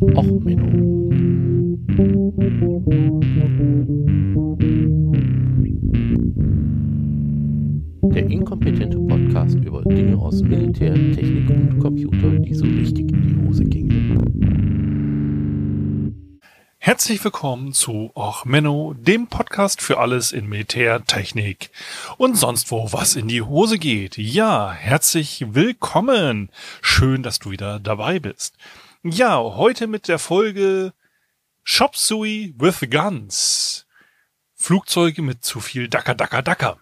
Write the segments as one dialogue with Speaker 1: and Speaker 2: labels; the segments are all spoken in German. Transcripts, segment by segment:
Speaker 1: Och, Menno. Der inkompetente Podcast über Dinge aus Militär, Technik und Computer, die so richtig in die Hose gingen.
Speaker 2: Herzlich willkommen zu Och Menno, dem Podcast für alles in Militär, Technik und sonst wo was in die Hose geht. Ja, herzlich willkommen. Schön, dass du wieder dabei bist. Ja, heute mit der Folge Shop Sui with Guns. Flugzeuge mit zu viel Dacker, Dacker, Dacker.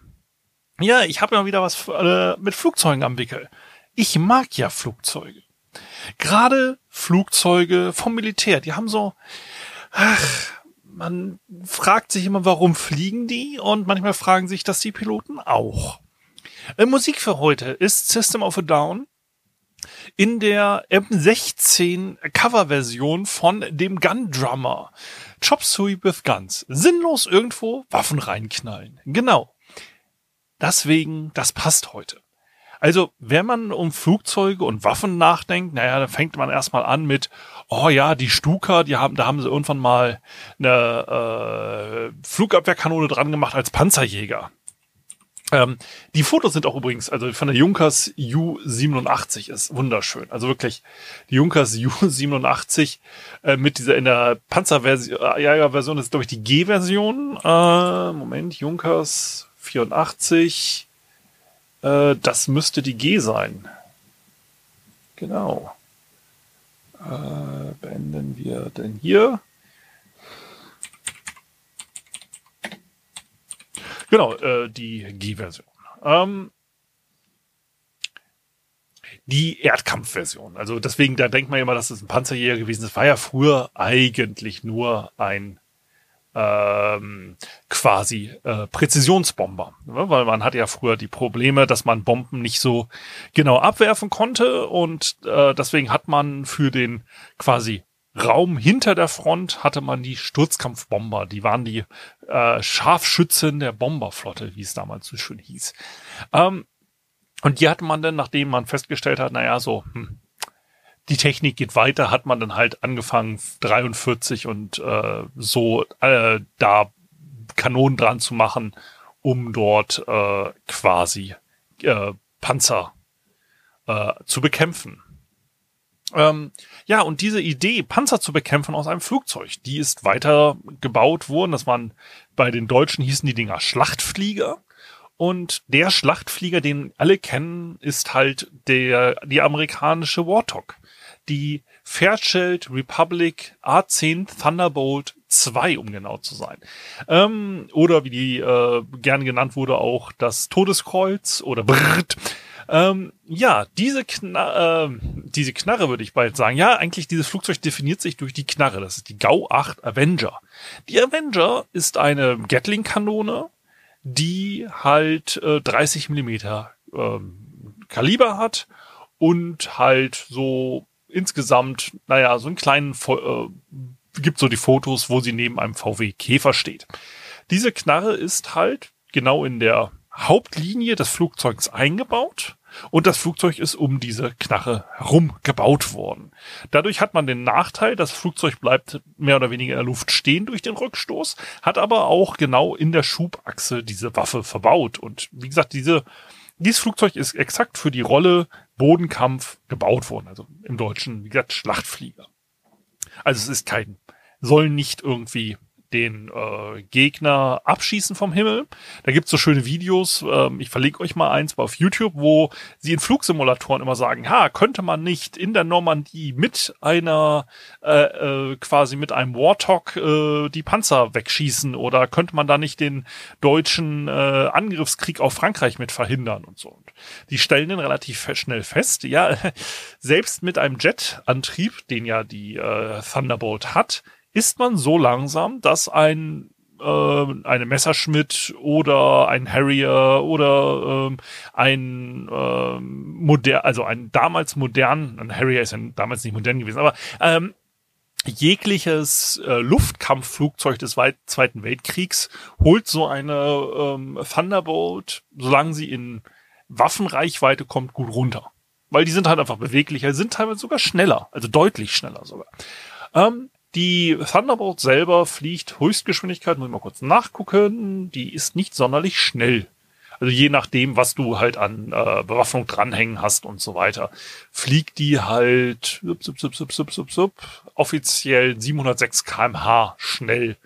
Speaker 2: Ja, ich habe ja wieder was äh, mit Flugzeugen am Wickel. Ich mag ja Flugzeuge. Gerade Flugzeuge vom Militär, die haben so, ach, man fragt sich immer, warum fliegen die? Und manchmal fragen sich das die Piloten auch. Äh, Musik für heute ist System of a Down in der M16 Coverversion von dem Gun Drummer. Chop Suey with Guns. Sinnlos irgendwo Waffen reinknallen. Genau. Deswegen, das passt heute. Also, wenn man um Flugzeuge und Waffen nachdenkt, naja, dann fängt man erstmal an mit, oh ja, die Stuka, die haben, da haben sie irgendwann mal eine äh, Flugabwehrkanone dran gemacht als Panzerjäger. Ähm, die Fotos sind auch übrigens, also von der Junkers U87 ist wunderschön. Also wirklich, die Junkers U87 äh, mit dieser in der Panzerversion, äh, Version ist glaube ich die G-Version. Äh, Moment, Junkers 84. Äh, das müsste die G sein. Genau. Äh, beenden wir denn hier. Genau, äh, die G-Version. Ähm, die Erdkampfversion. Also deswegen, da denkt man immer, dass es ein Panzerjäger gewesen ist. War ja früher eigentlich nur ein ähm, quasi äh, Präzisionsbomber, ne? weil man hatte ja früher die Probleme, dass man Bomben nicht so genau abwerfen konnte und äh, deswegen hat man für den quasi Raum hinter der Front hatte man die Sturzkampfbomber. Die waren die äh, Scharfschützen der Bomberflotte, wie es damals so schön hieß. Ähm, und die hatte man dann, nachdem man festgestellt hat, naja, so, hm, die Technik geht weiter, hat man dann halt angefangen, 43 und äh, so äh, da Kanonen dran zu machen, um dort äh, quasi äh, Panzer äh, zu bekämpfen. Ähm, ja, und diese Idee, Panzer zu bekämpfen aus einem Flugzeug, die ist weiter gebaut worden. Das waren bei den Deutschen hießen die Dinger Schlachtflieger. Und der Schlachtflieger, den alle kennen, ist halt der, die amerikanische Warthog. Die Fairchild Republic A10 Thunderbolt 2, um genau zu sein. Ähm, oder wie die äh, gern genannt wurde, auch das Todeskreuz oder Brrrt. Ähm, ja, diese, Kna äh, diese Knarre würde ich bald sagen. Ja, eigentlich dieses Flugzeug definiert sich durch die Knarre. Das ist die GAU 8 Avenger. Die Avenger ist eine Gatling-Kanone, die halt äh, 30 Millimeter ähm, Kaliber hat und halt so insgesamt, naja, so einen kleinen, äh, gibt so die Fotos, wo sie neben einem VW Käfer steht. Diese Knarre ist halt genau in der Hauptlinie des Flugzeugs eingebaut und das Flugzeug ist um diese Knarre herum gebaut worden. Dadurch hat man den Nachteil, das Flugzeug bleibt mehr oder weniger in der Luft stehen durch den Rückstoß, hat aber auch genau in der Schubachse diese Waffe verbaut. Und wie gesagt, diese, dieses Flugzeug ist exakt für die Rolle Bodenkampf gebaut worden. Also im Deutschen, wie gesagt, Schlachtflieger. Also es ist kein, soll nicht irgendwie den äh, Gegner abschießen vom Himmel. Da gibt's so schöne Videos, ähm, ich verlinke euch mal eins auf YouTube, wo sie in Flugsimulatoren immer sagen, ha, könnte man nicht in der Normandie mit einer, äh, äh, quasi mit einem Warthog äh, die Panzer wegschießen oder könnte man da nicht den deutschen äh, Angriffskrieg auf Frankreich mit verhindern und so. Und die stellen den relativ schnell fest, ja, selbst mit einem Jetantrieb, den ja die äh, Thunderbolt hat, ist man so langsam, dass ein äh, eine Messerschmitt oder ein Harrier oder ähm, ein ähm, modern, also ein damals modern, ein Harrier ist ja damals nicht modern gewesen, aber ähm, jegliches äh, Luftkampfflugzeug des Weit Zweiten Weltkriegs holt so eine ähm, Thunderbolt, solange sie in Waffenreichweite kommt, gut runter. Weil die sind halt einfach beweglicher, sind teilweise sogar schneller, also deutlich schneller sogar. Ähm, die Thunderbolt selber fliegt Höchstgeschwindigkeit, muss ich mal kurz nachgucken, die ist nicht sonderlich schnell. Also je nachdem, was du halt an äh, Bewaffnung dranhängen hast und so weiter, fliegt die halt sup, sup, sup, sup, sup, sup, sup, offiziell 706 kmh schnell,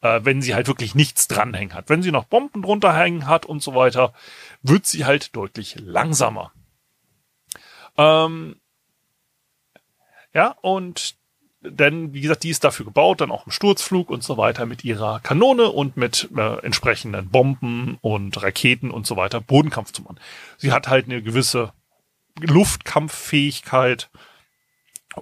Speaker 2: äh, wenn sie halt wirklich nichts dranhängen hat. Wenn sie noch Bomben drunter hängen hat und so weiter, wird sie halt deutlich langsamer. Ähm, ja, und denn, wie gesagt, die ist dafür gebaut, dann auch im Sturzflug und so weiter mit ihrer Kanone und mit äh, entsprechenden Bomben und Raketen und so weiter Bodenkampf zu machen. Sie hat halt eine gewisse Luftkampffähigkeit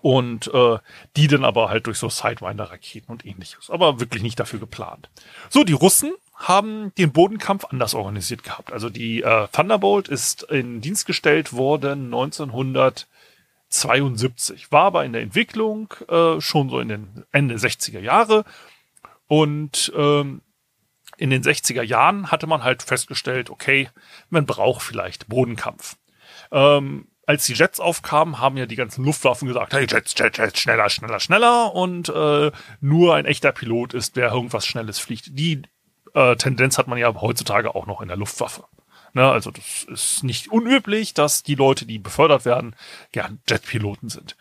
Speaker 2: und äh, die dann aber halt durch so Sidewinder-Raketen und ähnliches. Aber wirklich nicht dafür geplant. So, die Russen haben den Bodenkampf anders organisiert gehabt. Also die äh, Thunderbolt ist in Dienst gestellt worden 1900 72, war aber in der Entwicklung äh, schon so in den Ende 60er Jahre und ähm, in den 60er Jahren hatte man halt festgestellt, okay, man braucht vielleicht Bodenkampf. Ähm, als die Jets aufkamen, haben ja die ganzen Luftwaffen gesagt, hey, Jets, Jets, Jets, schneller, schneller, schneller und äh, nur ein echter Pilot ist, wer irgendwas Schnelles fliegt. Die äh, Tendenz hat man ja heutzutage auch noch in der Luftwaffe. Ne, also das ist nicht unüblich, dass die Leute, die befördert werden, gern Jetpiloten sind.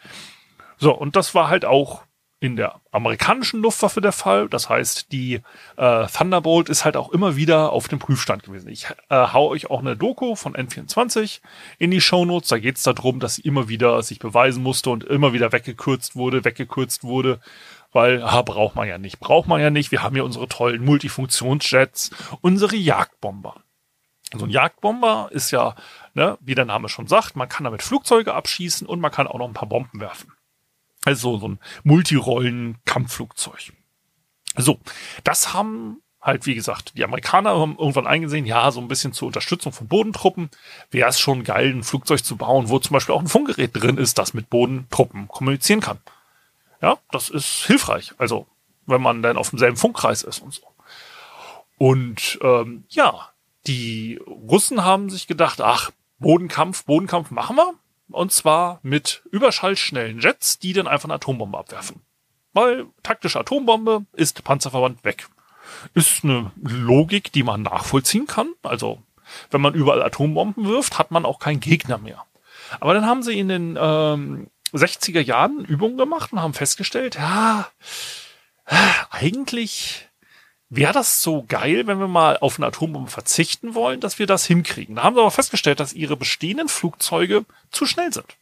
Speaker 2: So, und das war halt auch in der amerikanischen Luftwaffe der Fall. Das heißt, die äh, Thunderbolt ist halt auch immer wieder auf dem Prüfstand gewesen. Ich äh, hau euch auch eine Doku von N24 in die Shownotes. Da geht es darum, dass sie immer wieder sich beweisen musste und immer wieder weggekürzt wurde, weggekürzt wurde. Weil, ah, braucht man ja nicht, braucht man ja nicht. Wir haben ja unsere tollen Multifunktionsjets, unsere Jagdbomber. So ein Jagdbomber ist ja, ne, wie der Name schon sagt, man kann damit Flugzeuge abschießen und man kann auch noch ein paar Bomben werfen. Also so ein Multirollen-Kampfflugzeug. So, das haben halt, wie gesagt, die Amerikaner haben irgendwann eingesehen, ja, so ein bisschen zur Unterstützung von Bodentruppen wäre es schon geil, ein Flugzeug zu bauen, wo zum Beispiel auch ein Funkgerät drin ist, das mit Bodentruppen kommunizieren kann. Ja, das ist hilfreich. Also, wenn man dann auf demselben Funkkreis ist und so. Und ähm, ja, die Russen haben sich gedacht, ach, Bodenkampf, Bodenkampf machen wir. Und zwar mit überschallschnellen Jets, die dann einfach eine Atombombe abwerfen. Weil taktische Atombombe ist Panzerverband weg. Ist eine Logik, die man nachvollziehen kann. Also, wenn man überall Atombomben wirft, hat man auch keinen Gegner mehr. Aber dann haben sie in den ähm, 60er Jahren Übungen gemacht und haben festgestellt, ja, eigentlich wäre das so geil, wenn wir mal auf eine Atombombe verzichten wollen, dass wir das hinkriegen. Da haben sie aber festgestellt, dass ihre bestehenden Flugzeuge zu schnell sind.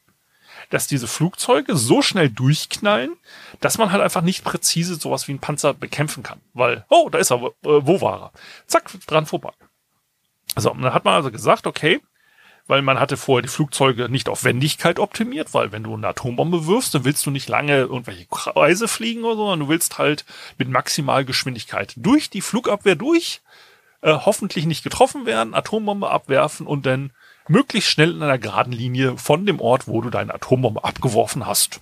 Speaker 2: Dass diese Flugzeuge so schnell durchknallen, dass man halt einfach nicht präzise sowas wie ein Panzer bekämpfen kann. Weil, oh, da ist er, äh, wo war er? Zack, dran vorbei. So, und dann hat man also gesagt, okay, weil man hatte vorher die Flugzeuge nicht auf Wendigkeit optimiert, weil wenn du eine Atombombe wirfst, dann willst du nicht lange irgendwelche Kreise fliegen oder so, sondern du willst halt mit Maximalgeschwindigkeit durch die Flugabwehr durch, äh, hoffentlich nicht getroffen werden, Atombombe abwerfen und dann möglichst schnell in einer geraden Linie von dem Ort, wo du deine Atombombe abgeworfen hast,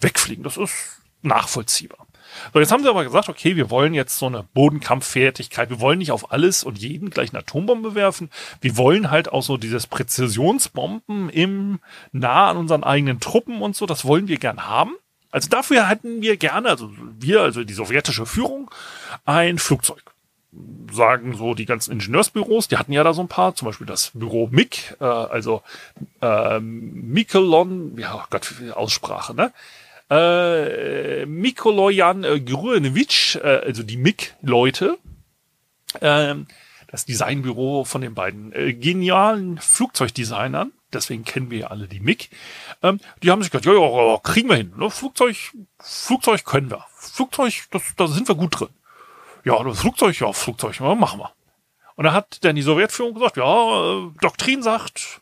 Speaker 2: wegfliegen. Das ist nachvollziehbar. So, jetzt haben sie aber gesagt, okay, wir wollen jetzt so eine Bodenkampffertigkeit. Wir wollen nicht auf alles und jeden gleich eine Atombombe werfen. Wir wollen halt auch so dieses Präzisionsbomben im nah an unseren eigenen Truppen und so. Das wollen wir gern haben. Also dafür hätten wir gerne, also wir, also die sowjetische Führung, ein Flugzeug sagen so die ganzen Ingenieursbüros, die hatten ja da so ein paar, zum Beispiel das Büro MIG, äh, also äh, Mikelon, ja oh Gott, Aussprache, ne? Äh, Mikolojan äh, Grunewitsch, äh, also die MIG-Leute, äh, das Designbüro von den beiden äh, genialen Flugzeugdesignern, deswegen kennen wir ja alle die MIG, ähm, die haben sich gedacht, ja, ja, ja kriegen wir hin. Ne? Flugzeug, Flugzeug können wir. Flugzeug, das, da sind wir gut drin. Ja, das Flugzeug, ja, Flugzeug, machen wir. Und da hat dann die Sowjetführung gesagt, ja, äh, Doktrin sagt,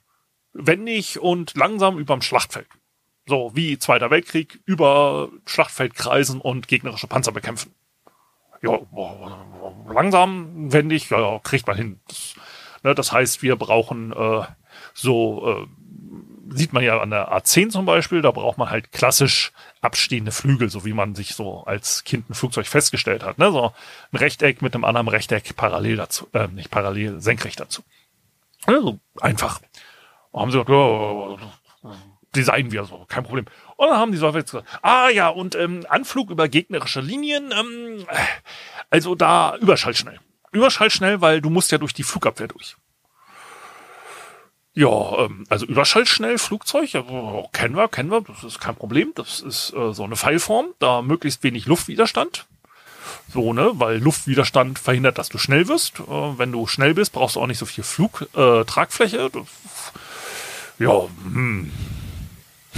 Speaker 2: wendig und langsam überm Schlachtfeld. So wie Zweiter Weltkrieg über Schlachtfeld kreisen und gegnerische Panzer bekämpfen. Ja, langsam, wendig, ja, kriegt man hin. Das, ne, das heißt, wir brauchen äh, so, äh, sieht man ja an der A10 zum Beispiel, da braucht man halt klassisch abstehende Flügel, so wie man sich so als Kind ein Flugzeug festgestellt hat. Ne? So ein Rechteck mit einem anderen Rechteck parallel dazu, äh, nicht parallel, senkrecht dazu. Also einfach. Haben sie gesagt, ja, designen wir so, kein Problem. Und dann haben die Sowjets gesagt, ah ja, und ähm, Anflug über gegnerische Linien, ähm, also da überschallschnell. Überschallschnell, weil du musst ja durch die Flugabwehr durch. Ja, ähm, also Überschallschnell Flugzeug, ja, kennen wir, kennen wir, das ist kein Problem. Das ist äh, so eine Pfeilform, da möglichst wenig Luftwiderstand. So, ne, weil Luftwiderstand verhindert, dass du schnell wirst. Äh, wenn du schnell bist, brauchst du auch nicht so viel Flug, äh. Ja, hm.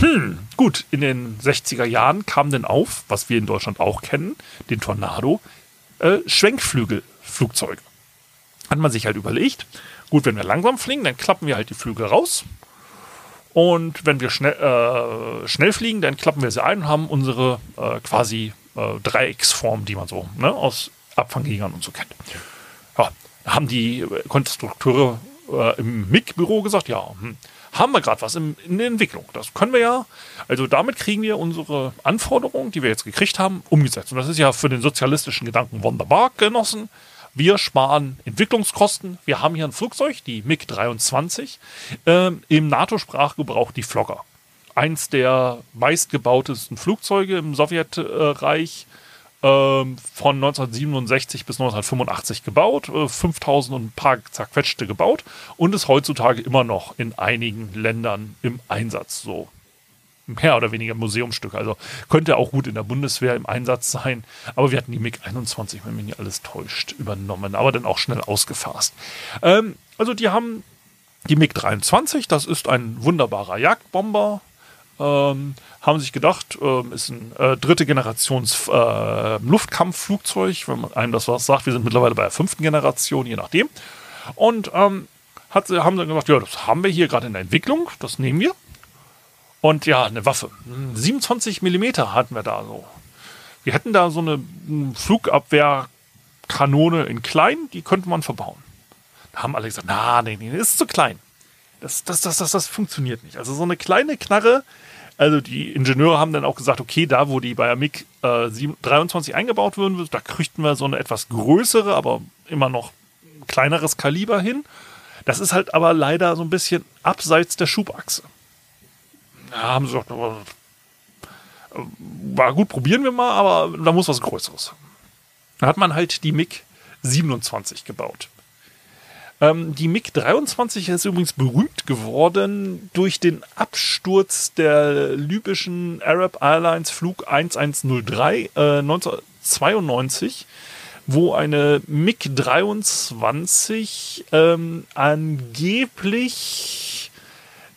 Speaker 2: Hm, gut, in den 60er Jahren kam denn auf, was wir in Deutschland auch kennen, den Tornado, äh, Schwenkflügelflugzeuge. Hat man sich halt überlegt, Gut, wenn wir langsam fliegen, dann klappen wir halt die Flügel raus. Und wenn wir schnell, äh, schnell fliegen, dann klappen wir sie ein und haben unsere äh, quasi äh, Dreiecksform, die man so ne, aus Abfangjägern und so kennt. Ja, haben die Konstrukteure äh, im MIG-Büro gesagt, ja, hm, haben wir gerade was in, in der Entwicklung. Das können wir ja. Also damit kriegen wir unsere Anforderungen, die wir jetzt gekriegt haben, umgesetzt. Und das ist ja für den sozialistischen Gedanken wunderbar genossen. Wir sparen Entwicklungskosten. Wir haben hier ein Flugzeug, die MiG-23, äh, im NATO-Sprachgebrauch die Flogger. Eins der meistgebautesten Flugzeuge im Sowjetreich. Äh, von 1967 bis 1985 gebaut, äh, 5000 und ein paar zerquetschte gebaut und ist heutzutage immer noch in einigen Ländern im Einsatz. So mehr oder weniger Museumstück. Also könnte auch gut in der Bundeswehr im Einsatz sein. Aber wir hatten die MiG-21, wenn mich nicht alles täuscht, übernommen, aber dann auch schnell ausgefasst. Ähm, also die haben die MiG-23, das ist ein wunderbarer Jagdbomber. Ähm, haben sich gedacht, ähm, ist ein äh, dritte Generations äh, Luftkampfflugzeug, wenn man einem das was sagt. Wir sind mittlerweile bei der fünften Generation, je nachdem. Und ähm, hat, haben dann gesagt, ja, das haben wir hier gerade in der Entwicklung, das nehmen wir. Und ja, eine Waffe. 27 Millimeter hatten wir da so. Wir hätten da so eine Flugabwehrkanone in klein, die könnte man verbauen. Da haben alle gesagt, na, nee, nee, ist zu klein. Das, das, das, das, das funktioniert nicht. Also so eine kleine Knarre, also die Ingenieure haben dann auch gesagt, okay, da wo die bei MiG äh, 23 eingebaut würden, da kriegten wir so eine etwas größere, aber immer noch kleineres Kaliber hin. Das ist halt aber leider so ein bisschen abseits der Schubachse. Ja, haben sie gesagt, war gut, probieren wir mal, aber da muss was Größeres. Da hat man halt die MiG 27 gebaut. Ähm, die MiG 23 ist übrigens berühmt geworden durch den Absturz der libyschen Arab Airlines Flug 1103 äh, 1992 wo eine MiG 23 ähm, angeblich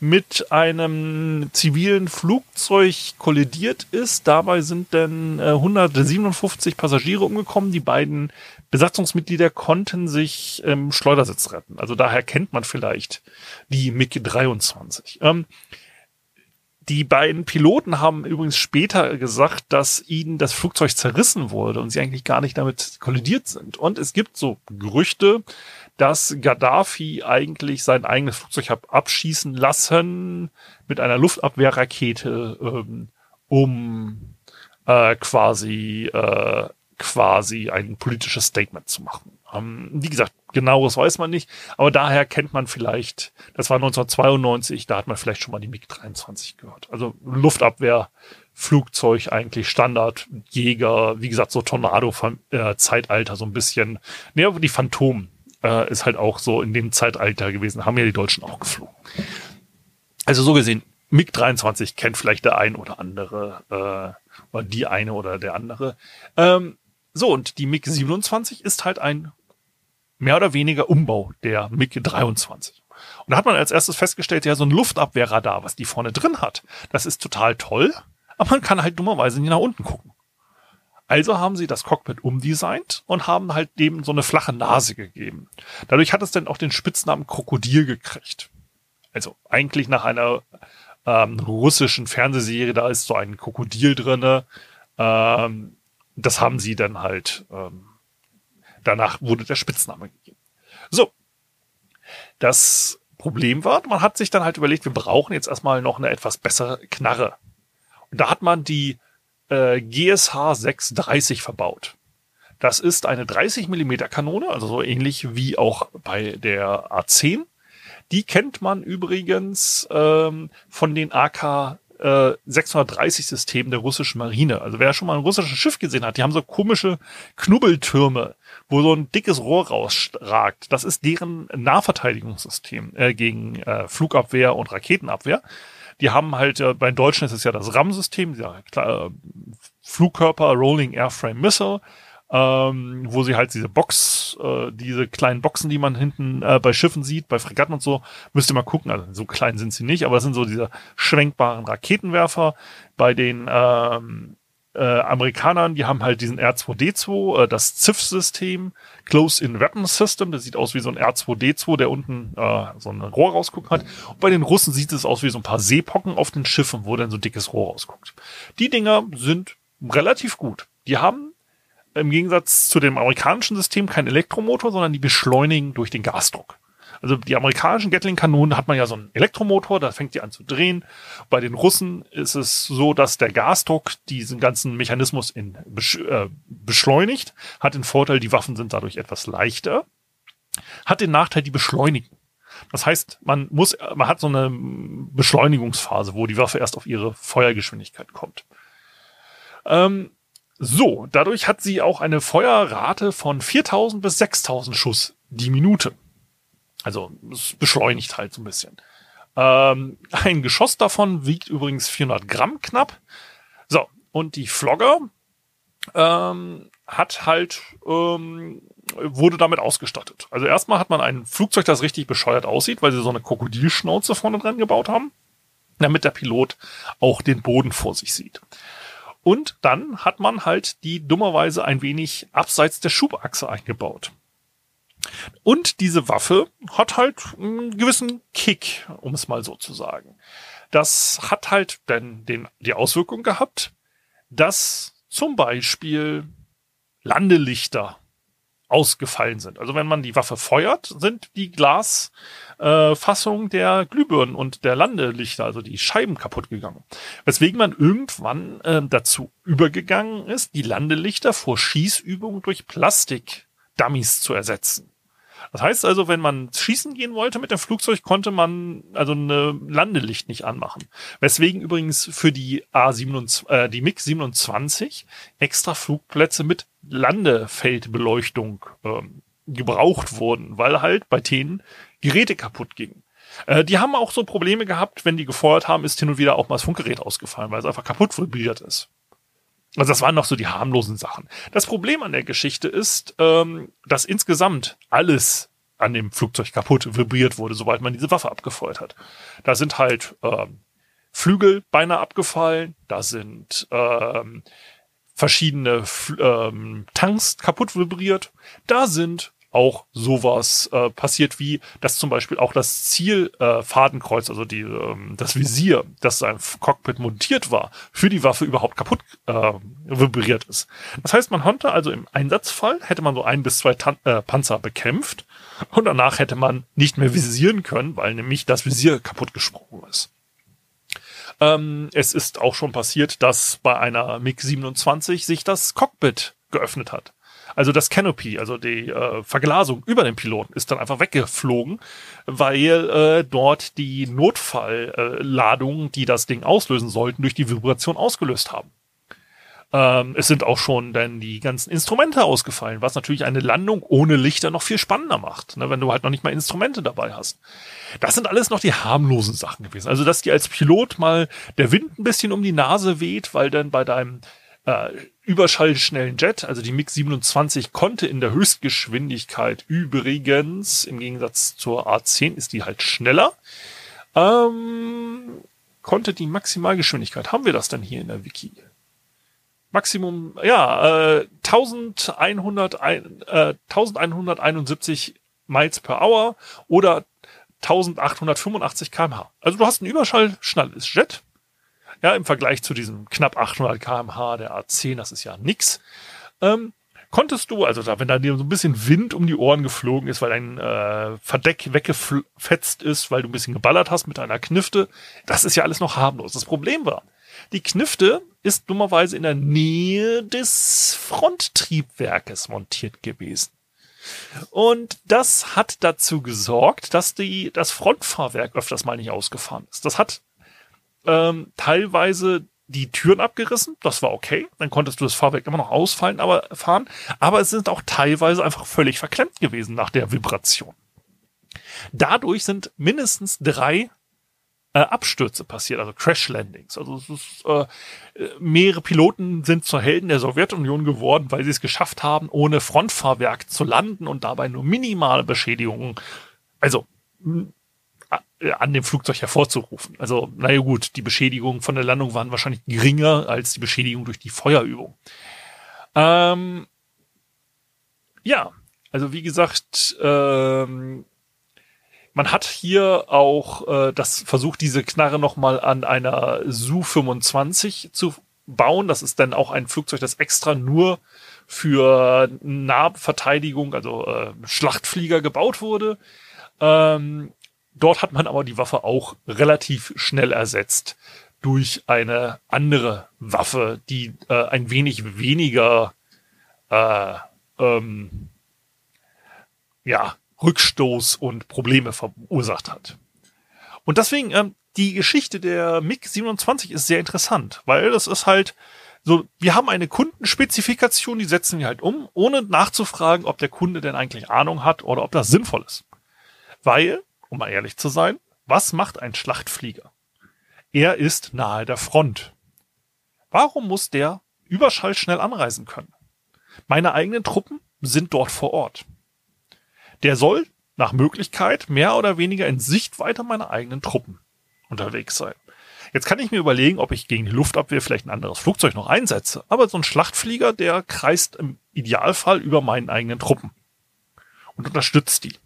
Speaker 2: mit einem zivilen Flugzeug kollidiert ist. Dabei sind dann äh, 157 Passagiere umgekommen. Die beiden Besatzungsmitglieder konnten sich im ähm, Schleudersitz retten. Also daher kennt man vielleicht die MiG-23. Ähm, die beiden Piloten haben übrigens später gesagt, dass ihnen das Flugzeug zerrissen wurde und sie eigentlich gar nicht damit kollidiert sind. Und es gibt so Gerüchte, dass Gaddafi eigentlich sein eigenes Flugzeug hat abschießen lassen mit einer Luftabwehrrakete, ähm, um äh, quasi äh, quasi ein politisches Statement zu machen. Ähm, wie gesagt, genaues weiß man nicht, aber daher kennt man vielleicht, das war 1992, da hat man vielleicht schon mal die MiG-23 gehört. Also Luftabwehr, Flugzeug eigentlich Standard, Jäger, wie gesagt, so Tornado-Zeitalter, so ein bisschen, ne, die Phantom äh, ist halt auch so in dem Zeitalter gewesen, haben ja die Deutschen auch geflogen. Also so gesehen, MiG-23 kennt vielleicht der ein oder andere, äh, oder die eine oder der andere. Ähm, so, und die MiG-27 ist halt ein mehr oder weniger Umbau der MiG-23. Und da hat man als erstes festgestellt, ja, so ein Luftabwehrradar, was die vorne drin hat, das ist total toll, aber man kann halt dummerweise nicht nach unten gucken. Also haben sie das Cockpit umdesignt und haben halt dem so eine flache Nase gegeben. Dadurch hat es dann auch den Spitznamen Krokodil gekriegt. Also eigentlich nach einer ähm, russischen Fernsehserie, da ist so ein Krokodil drinne. Ähm, das haben sie dann halt, ähm, danach wurde der Spitzname gegeben. So. Das Problem war, man hat sich dann halt überlegt, wir brauchen jetzt erstmal noch eine etwas bessere Knarre. Und da hat man die äh, GSH 630 verbaut. Das ist eine 30 Millimeter Kanone, also so ähnlich wie auch bei der A10. Die kennt man übrigens ähm, von den AK äh, 630 Systemen der russischen Marine. Also wer schon mal ein russisches Schiff gesehen hat, die haben so komische Knubbeltürme, wo so ein dickes Rohr rausragt. Das ist deren Nahverteidigungssystem äh, gegen äh, Flugabwehr und Raketenabwehr. Die haben halt, äh, bei den Deutschen ist es ja das RAM-System, klar, äh, Flugkörper Rolling Airframe Missile ähm, wo sie halt diese Box, äh, diese kleinen Boxen, die man hinten äh, bei Schiffen sieht, bei Fregatten und so, müsst ihr mal gucken. Also so klein sind sie nicht, aber das sind so diese schwenkbaren Raketenwerfer. Bei den ähm, äh, Amerikanern, die haben halt diesen R2D2, äh, das CIF-System, Close-in Weapon System, das sieht aus wie so ein R2D2, der unten äh, so ein Rohr rausgucken hat. Und bei den Russen sieht es aus wie so ein paar Seepocken auf den Schiffen, wo dann so dickes Rohr rausguckt. Die Dinger sind relativ gut. Die haben im Gegensatz zu dem amerikanischen System kein Elektromotor, sondern die beschleunigen durch den Gasdruck. Also die amerikanischen Gatling-Kanonen hat man ja so einen Elektromotor, da fängt die an zu drehen. Bei den Russen ist es so, dass der Gasdruck diesen ganzen Mechanismus in äh, beschleunigt, hat den Vorteil, die Waffen sind dadurch etwas leichter, hat den Nachteil, die beschleunigen. Das heißt, man muss, man hat so eine Beschleunigungsphase, wo die Waffe erst auf ihre Feuergeschwindigkeit kommt. Ähm, so, dadurch hat sie auch eine Feuerrate von 4000 bis 6000 Schuss die Minute. Also es beschleunigt halt so ein bisschen. Ähm, ein Geschoss davon wiegt übrigens 400 Gramm knapp. So, und die Flogger ähm, hat halt ähm, wurde damit ausgestattet. Also erstmal hat man ein Flugzeug, das richtig bescheuert aussieht, weil sie so eine Krokodilschnauze vorne dran gebaut haben, damit der Pilot auch den Boden vor sich sieht. Und dann hat man halt die dummerweise ein wenig abseits der Schubachse eingebaut. Und diese Waffe hat halt einen gewissen Kick, um es mal so zu sagen. Das hat halt dann den, die Auswirkung gehabt, dass zum Beispiel Landelichter ausgefallen sind. Also wenn man die Waffe feuert, sind die Glasfassungen äh, der Glühbirnen und der Landelichter, also die Scheiben kaputt gegangen. Weswegen man irgendwann äh, dazu übergegangen ist, die Landelichter vor Schießübungen durch Plastik-Dummies zu ersetzen. Das heißt also, wenn man schießen gehen wollte mit dem Flugzeug, konnte man also eine Landelicht nicht anmachen. Weswegen übrigens für die A27, äh, die MiG 27 extra Flugplätze mit Landefeldbeleuchtung ähm, gebraucht wurden, weil halt bei denen Geräte kaputt gingen. Äh, die haben auch so Probleme gehabt, wenn die gefeuert haben, ist hin und wieder auch mal das Funkgerät ausgefallen, weil es einfach kaputt vibriert ist. Also das waren noch so die harmlosen Sachen. Das Problem an der Geschichte ist, ähm, dass insgesamt alles an dem Flugzeug kaputt vibriert wurde, sobald man diese Waffe abgefeuert hat. Da sind halt ähm, Flügel beinahe abgefallen, da sind ähm, verschiedene ähm, Tanks kaputt vibriert, da sind auch sowas äh, passiert wie, dass zum Beispiel auch das Zielfadenkreuz, äh, also die, ähm, das Visier, das sein Cockpit montiert war, für die Waffe überhaupt kaputt äh, vibriert ist. Das heißt, man konnte also im Einsatzfall, hätte man so ein bis zwei Tan äh, Panzer bekämpft und danach hätte man nicht mehr visieren können, weil nämlich das Visier kaputt gesprungen ist. Ähm, es ist auch schon passiert, dass bei einer MiG-27 sich das Cockpit geöffnet hat. Also das Canopy, also die äh, Verglasung über dem Piloten ist dann einfach weggeflogen, weil äh, dort die Notfallladungen, äh, die das Ding auslösen sollten, durch die Vibration ausgelöst haben. Ähm, es sind auch schon dann die ganzen Instrumente ausgefallen, was natürlich eine Landung ohne Lichter noch viel spannender macht, ne, wenn du halt noch nicht mal Instrumente dabei hast. Das sind alles noch die harmlosen Sachen gewesen. Also, dass dir als Pilot mal der Wind ein bisschen um die Nase weht, weil dann bei deinem äh, überschallschnellen Jet, also die MiG-27 konnte in der Höchstgeschwindigkeit übrigens, im Gegensatz zur A10 ist die halt schneller, ähm, konnte die Maximalgeschwindigkeit, haben wir das denn hier in der Wiki? Maximum, ja, äh, 1100, äh, 1171 Miles per Hour oder 1885 kmh. Also du hast ein überschallschnelles Jet, ja, im Vergleich zu diesem knapp 800 kmh der A10, das ist ja nix. Ähm, konntest du, also da, wenn da dir so ein bisschen Wind um die Ohren geflogen ist, weil dein äh, Verdeck weggefetzt ist, weil du ein bisschen geballert hast mit einer Knifte, das ist ja alles noch harmlos. Das Problem war, die Knifte ist dummerweise in der Nähe des Fronttriebwerkes montiert gewesen. Und das hat dazu gesorgt, dass die, das Frontfahrwerk öfters mal nicht ausgefahren ist. Das hat ähm, teilweise die Türen abgerissen, das war okay, dann konntest du das Fahrwerk immer noch ausfallen, aber fahren, aber es sind auch teilweise einfach völlig verklemmt gewesen nach der Vibration. Dadurch sind mindestens drei äh, Abstürze passiert, also Crash Landings. Also ist, äh, mehrere Piloten sind zur Helden der Sowjetunion geworden, weil sie es geschafft haben, ohne Frontfahrwerk zu landen und dabei nur minimale Beschädigungen, also an dem Flugzeug hervorzurufen. Also, naja gut, die Beschädigungen von der Landung waren wahrscheinlich geringer als die Beschädigung durch die Feuerübung. Ähm, ja, also wie gesagt, ähm, man hat hier auch äh, das versucht, diese Knarre nochmal an einer Su-25 zu bauen. Das ist dann auch ein Flugzeug, das extra nur für Nahverteidigung, also äh, Schlachtflieger gebaut wurde. Ähm, dort hat man aber die Waffe auch relativ schnell ersetzt durch eine andere Waffe, die äh, ein wenig weniger äh, ähm, ja, Rückstoß und Probleme verursacht hat. Und deswegen, ähm, die Geschichte der MiG 27 ist sehr interessant, weil das ist halt so, wir haben eine Kundenspezifikation, die setzen wir halt um, ohne nachzufragen, ob der Kunde denn eigentlich Ahnung hat oder ob das sinnvoll ist. Weil, um mal ehrlich zu sein, was macht ein Schlachtflieger? Er ist nahe der Front. Warum muss der überschallschnell anreisen können? Meine eigenen Truppen sind dort vor Ort. Der soll nach Möglichkeit mehr oder weniger in Sichtweite meiner eigenen Truppen unterwegs sein. Jetzt kann ich mir überlegen, ob ich gegen die Luftabwehr vielleicht ein anderes Flugzeug noch einsetze. Aber so ein Schlachtflieger, der kreist im Idealfall über meinen eigenen Truppen und unterstützt die.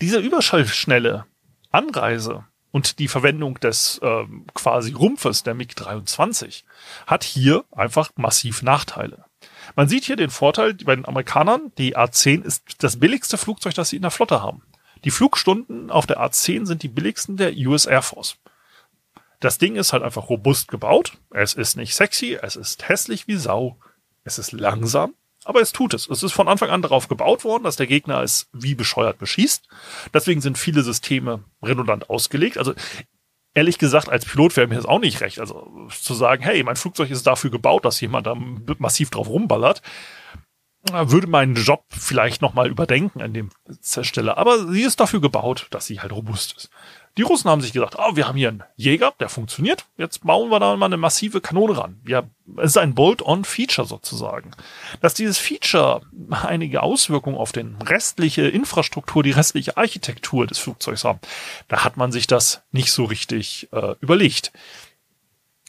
Speaker 2: Diese überschallschnelle Anreise und die Verwendung des ähm, quasi Rumpfes der MiG-23 hat hier einfach massiv Nachteile. Man sieht hier den Vorteil bei den Amerikanern. Die A-10 ist das billigste Flugzeug, das sie in der Flotte haben. Die Flugstunden auf der A-10 sind die billigsten der US Air Force. Das Ding ist halt einfach robust gebaut. Es ist nicht sexy, es ist hässlich wie Sau, es ist langsam, aber es tut es. Es ist von Anfang an darauf gebaut worden, dass der Gegner es wie bescheuert beschießt. Deswegen sind viele Systeme redundant ausgelegt. Also ehrlich gesagt, als Pilot wäre mir das auch nicht recht. Also zu sagen, hey, mein Flugzeug ist dafür gebaut, dass jemand da massiv drauf rumballert, würde meinen Job vielleicht nochmal überdenken an dem Stelle. Aber sie ist dafür gebaut, dass sie halt robust ist. Die Russen haben sich gesagt, oh, wir haben hier einen Jäger, der funktioniert. Jetzt bauen wir da mal eine massive Kanone ran. Ja, es ist ein Bolt-on-Feature sozusagen. Dass dieses Feature einige Auswirkungen auf den restliche Infrastruktur, die restliche Architektur des Flugzeugs haben, da hat man sich das nicht so richtig äh, überlegt.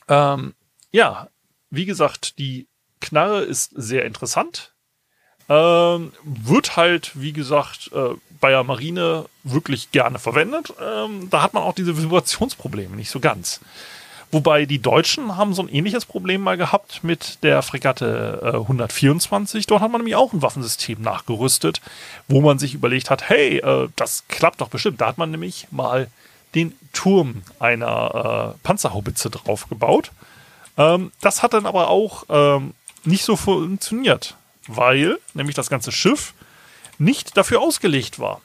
Speaker 2: Ähm, ja, wie gesagt, die Knarre ist sehr interessant. Ähm, wird halt, wie gesagt, äh, bei der Marine wirklich gerne verwendet. Ähm, da hat man auch diese Vibrationsprobleme nicht so ganz. Wobei die Deutschen haben so ein ähnliches Problem mal gehabt mit der Fregatte äh, 124. Dort hat man nämlich auch ein Waffensystem nachgerüstet, wo man sich überlegt hat, hey, äh, das klappt doch bestimmt. Da hat man nämlich mal den Turm einer äh, Panzerhaubitze draufgebaut. Ähm, das hat dann aber auch ähm, nicht so funktioniert weil nämlich das ganze Schiff nicht dafür ausgelegt war,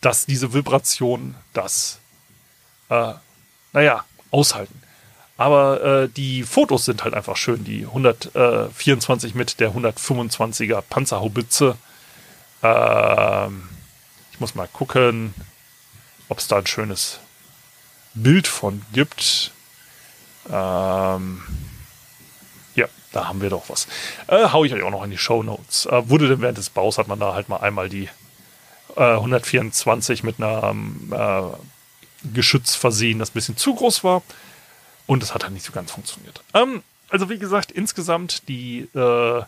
Speaker 2: dass diese Vibrationen das, äh, naja, aushalten. Aber äh, die Fotos sind halt einfach schön. Die 124 mit der 125er Panzerhaubitze. Ähm, ich muss mal gucken, ob es da ein schönes Bild von gibt. Ähm, da haben wir doch was. Äh, hau ich euch auch noch in die Show Notes. Äh, wurde denn während des Baus hat man da halt mal einmal die äh, 124 mit einem äh, Geschütz versehen, das ein bisschen zu groß war. Und es hat halt nicht so ganz funktioniert. Ähm, also wie gesagt, insgesamt die äh,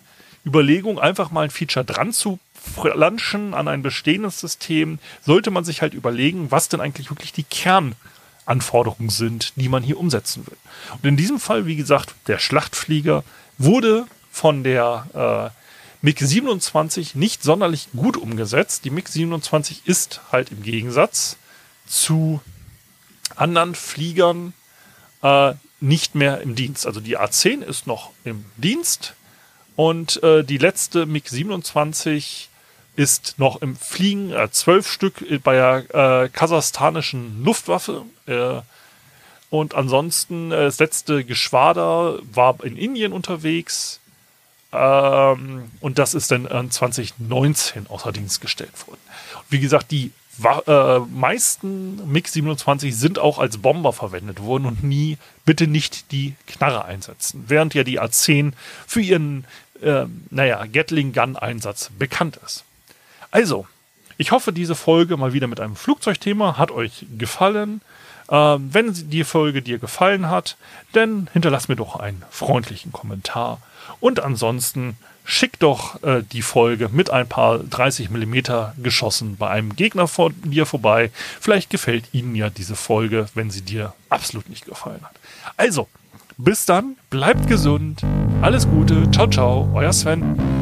Speaker 2: Überlegung, einfach mal ein Feature dran zu flanschen an ein bestehendes System, sollte man sich halt überlegen, was denn eigentlich wirklich die Kernanforderungen sind, die man hier umsetzen will. Und in diesem Fall, wie gesagt, der Schlachtflieger wurde von der äh, MiG 27 nicht sonderlich gut umgesetzt. Die MiG 27 ist halt im Gegensatz zu anderen Fliegern äh, nicht mehr im Dienst. Also die A10 ist noch im Dienst und äh, die letzte MiG 27 ist noch im Fliegen, äh, zwölf Stück bei der äh, kasachstanischen Luftwaffe. Äh, und ansonsten äh, das letzte Geschwader war in Indien unterwegs. Ähm, und das ist dann 2019 außer Dienst gestellt worden. Wie gesagt, die äh, meisten MiG-27 sind auch als Bomber verwendet worden und nie bitte nicht die Knarre einsetzen. Während ja die A-10 für ihren, äh, naja, Gatling-Gun-Einsatz bekannt ist. Also, ich hoffe, diese Folge mal wieder mit einem Flugzeugthema hat euch gefallen. Ähm, wenn die Folge dir gefallen hat, dann hinterlass mir doch einen freundlichen Kommentar. Und ansonsten schick doch äh, die Folge mit ein paar 30 mm Geschossen bei einem Gegner von dir vorbei. Vielleicht gefällt Ihnen ja diese Folge, wenn sie dir absolut nicht gefallen hat. Also, bis dann, bleibt gesund, alles Gute, ciao, ciao, euer Sven.